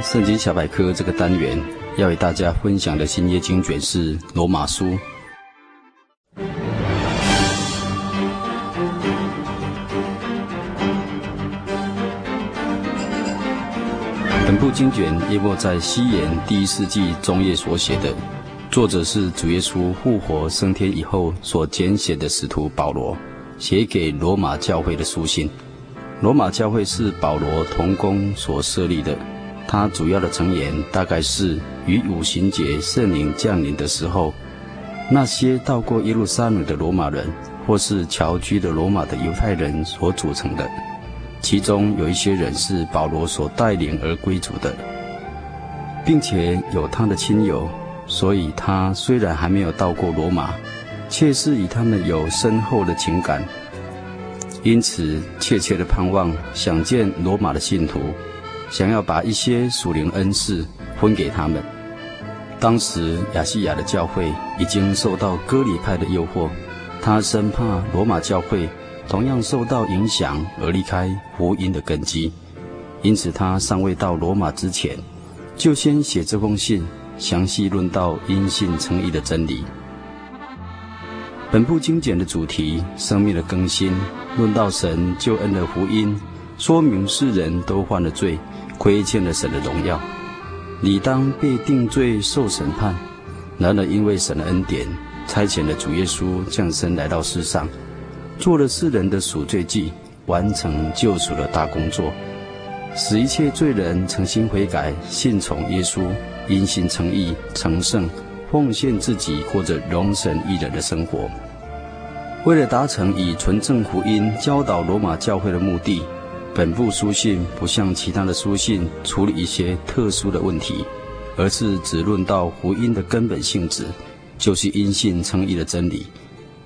《圣经小百科》这个单元要与大家分享的新约经卷是《罗马书》。本部经卷约莫在西元第一世纪中叶所写的，作者是主耶稣复活升天以后所简写的使徒保罗，写给罗马教会的书信。罗马教会是保罗同工所设立的。他主要的成员大概是与五旬节圣灵降临的时候，那些到过耶路撒冷的罗马人，或是侨居的罗马的犹太人所组成的。其中有一些人是保罗所带领而归主的，并且有他的亲友，所以他虽然还没有到过罗马，却是与他们有深厚的情感，因此切切的盼望想见罗马的信徒。想要把一些属灵恩赐分给他们。当时亚细亚的教会已经受到割礼派的诱惑，他生怕罗马教会同样受到影响而离开福音的根基，因此他尚未到罗马之前，就先写这封信，详细论到因信称义的真理。本部精简的主题：生命的更新，论到神救恩的福音，说明世人都犯了罪。亏欠了神的荣耀，理当被定罪受审判。然而，因为神的恩典，差遣了主耶稣降生来到世上，做了世人的赎罪祭，完成救赎的大工作，使一切罪人诚心悔改，信从耶稣，因信诚义，成圣，奉献自己，过着荣神益人的生活。为了达成以纯正福音教导罗马教会的目的。本部书信不像其他的书信处理一些特殊的问题，而是只论到福音的根本性质，就是因信称义的真理。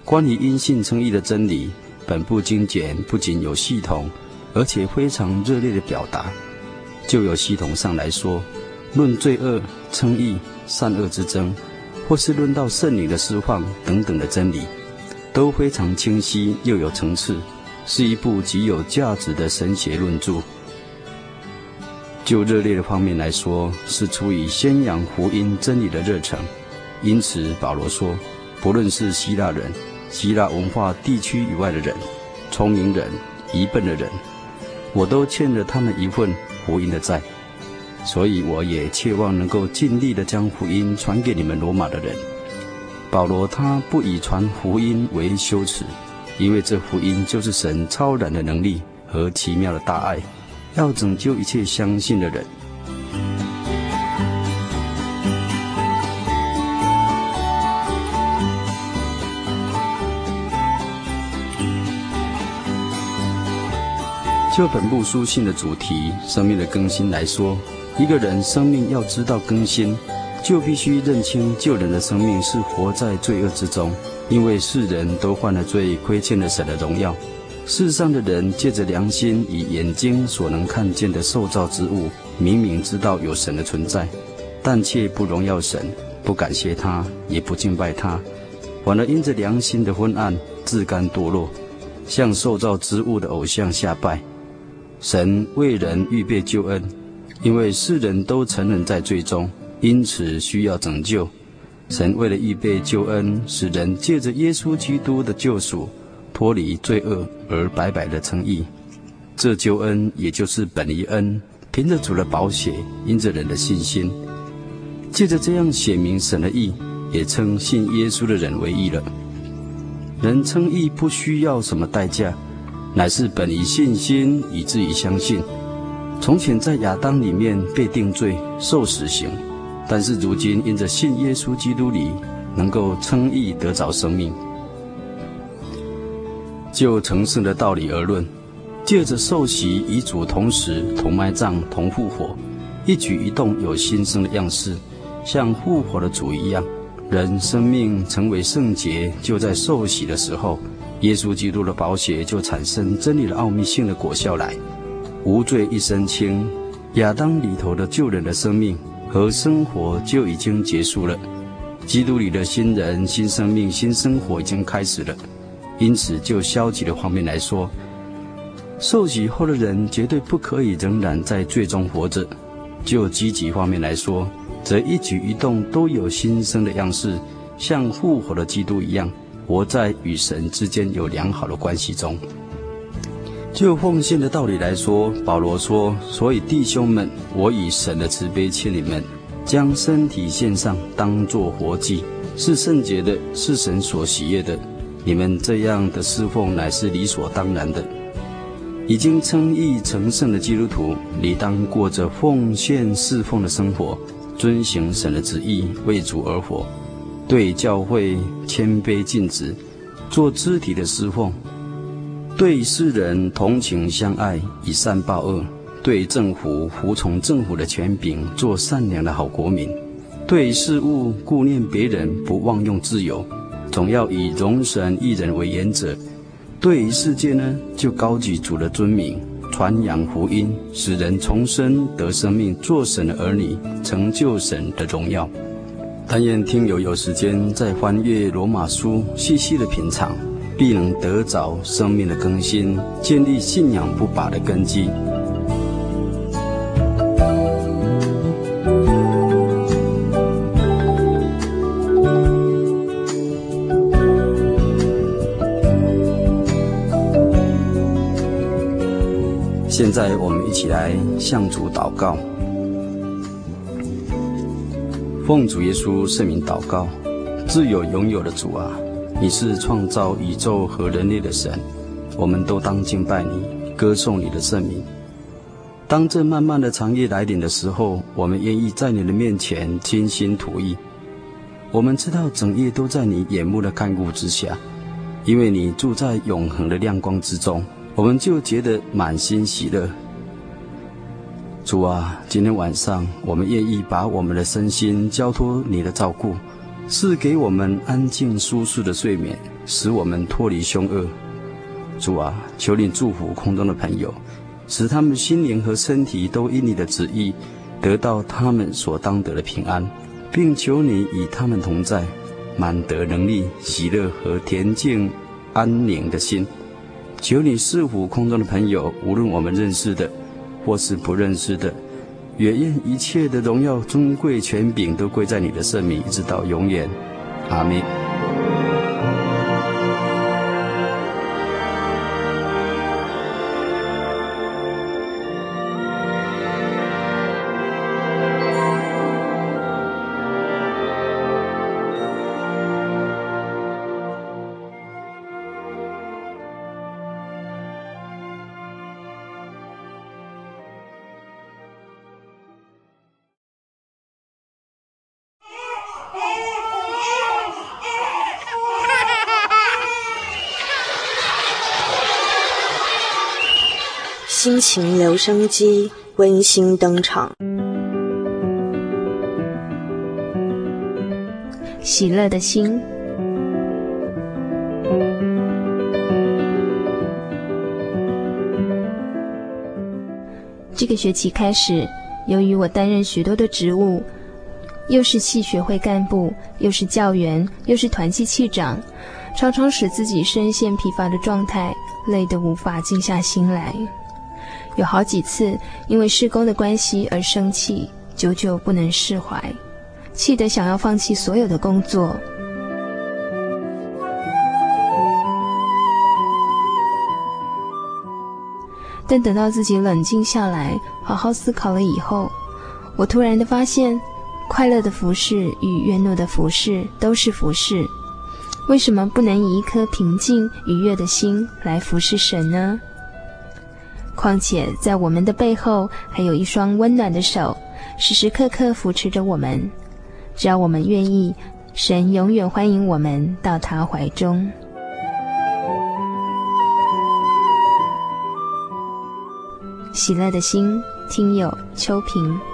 关于因信称义的真理，本部精简不仅有系统，而且非常热烈的表达。就有系统上来说，论罪恶、称义、善恶之争，或是论到圣女的释放等等的真理，都非常清晰又有层次。是一部极有价值的神学论著。就热烈的方面来说，是出于宣扬福音真理的热诚。因此，保罗说，不论是希腊人、希腊文化地区以外的人、聪明人、愚笨的人，我都欠了他们一份福音的债。所以，我也切望能够尽力的将福音传给你们罗马的人。保罗他不以传福音为羞耻。因为这福音就是神超然的能力和奇妙的大爱，要拯救一切相信的人。就本部书信的主题“生命的更新”来说，一个人生命要知道更新，就必须认清旧人的生命是活在罪恶之中。因为世人都犯了罪，亏欠了神的荣耀。世上的人借着良心以眼睛所能看见的受造之物，明明知道有神的存在，但却不荣耀神，不感谢他，也不敬拜他，反而因着良心的昏暗，自甘堕落，向受造之物的偶像下拜。神为人预备救恩，因为世人都沉沦在罪中，因此需要拯救。神为了预备救恩，使人借着耶稣基督的救赎，脱离罪恶而白白的称义。这救恩也就是本于恩，凭着主的宝血，因着人的信心，借着这样显明神的义，也称信耶稣的人为义了。人称义不需要什么代价，乃是本于信心，以至于相信。从前在亚当里面被定罪，受死刑。但是如今因着信耶稣基督里，能够称义得着生命。就成圣的道理而论，借着受洗与主同时、同埋葬、同复活，一举一动有新生的样式，像复活的主一样。人生命成为圣洁，就在受洗的时候，耶稣基督的宝血就产生真理的奥秘性的果效来，无罪一身轻。亚当里头的旧人的生命和生活就已经结束了，基督里的新人、新生命、新生活已经开始了。因此，就消极的方面来说，受洗后的人绝对不可以仍然在罪中活着；就积极方面来说，则一举一动都有新生的样式，像复活的基督一样，活在与神之间有良好的关系中。就奉献的道理来说，保罗说：“所以弟兄们，我以神的慈悲劝你们，将身体献上，当作活祭，是圣洁的，是神所喜悦的。”你们这样的侍奉乃是理所当然的。已经称义成圣的基督徒，理当过着奉献侍奉的生活，遵行神的旨意，为主而活，对教会谦卑尽职，做肢体的侍奉；对世人同情相爱，以善报恶；对政府服从政府的权柄，做善良的好国民；对事物顾念别人，不妄用自由。总要以容神一人为原则，对于世界呢，就高举主的尊名，传扬福音，使人重生得生命，做神的儿女，成就神的荣耀。但愿听友有时间再翻阅罗马书，细细的品尝，必能得着生命的更新，建立信仰不拔的根基。现在我们一起来向主祷告，奉主耶稣圣名祷告，自有永有的主啊，你是创造宇宙和人类的神，我们都当敬拜你，歌颂你的圣名。当这漫漫的长夜来临的时候，我们愿意在你的面前倾心吐意。我们知道整夜都在你眼目的看顾之下，因为你住在永恒的亮光之中。我们就觉得满心喜乐。主啊，今天晚上我们愿意把我们的身心交托你的照顾，是给我们安静舒适的睡眠，使我们脱离凶恶。主啊，求你祝福空中的朋友，使他们心灵和身体都因你的旨意得到他们所当得的平安，并求你与他们同在，满得能力、喜乐和恬静安宁的心。求你赐福空中的朋友，无论我们认识的，或是不认识的，也愿一切的荣耀、尊贵、权柄都归在你的圣名，一直到永远。阿们。心情留声机温馨登场，喜乐的心。这个学期开始，由于我担任许多的职务，又是系学会干部，又是教员，又是团契气长，常常使自己深陷疲乏的状态，累得无法静下心来。有好几次因为施工的关系而生气，久久不能释怀，气得想要放弃所有的工作。但等到自己冷静下来，好好思考了以后，我突然的发现，快乐的服侍与悦怒的服侍都是服侍，为什么不能以一颗平静愉悦的心来服侍神呢？况且，在我们的背后还有一双温暖的手，时时刻刻扶持着我们。只要我们愿意，神永远欢迎我们到他怀中。喜乐的心，听友秋萍。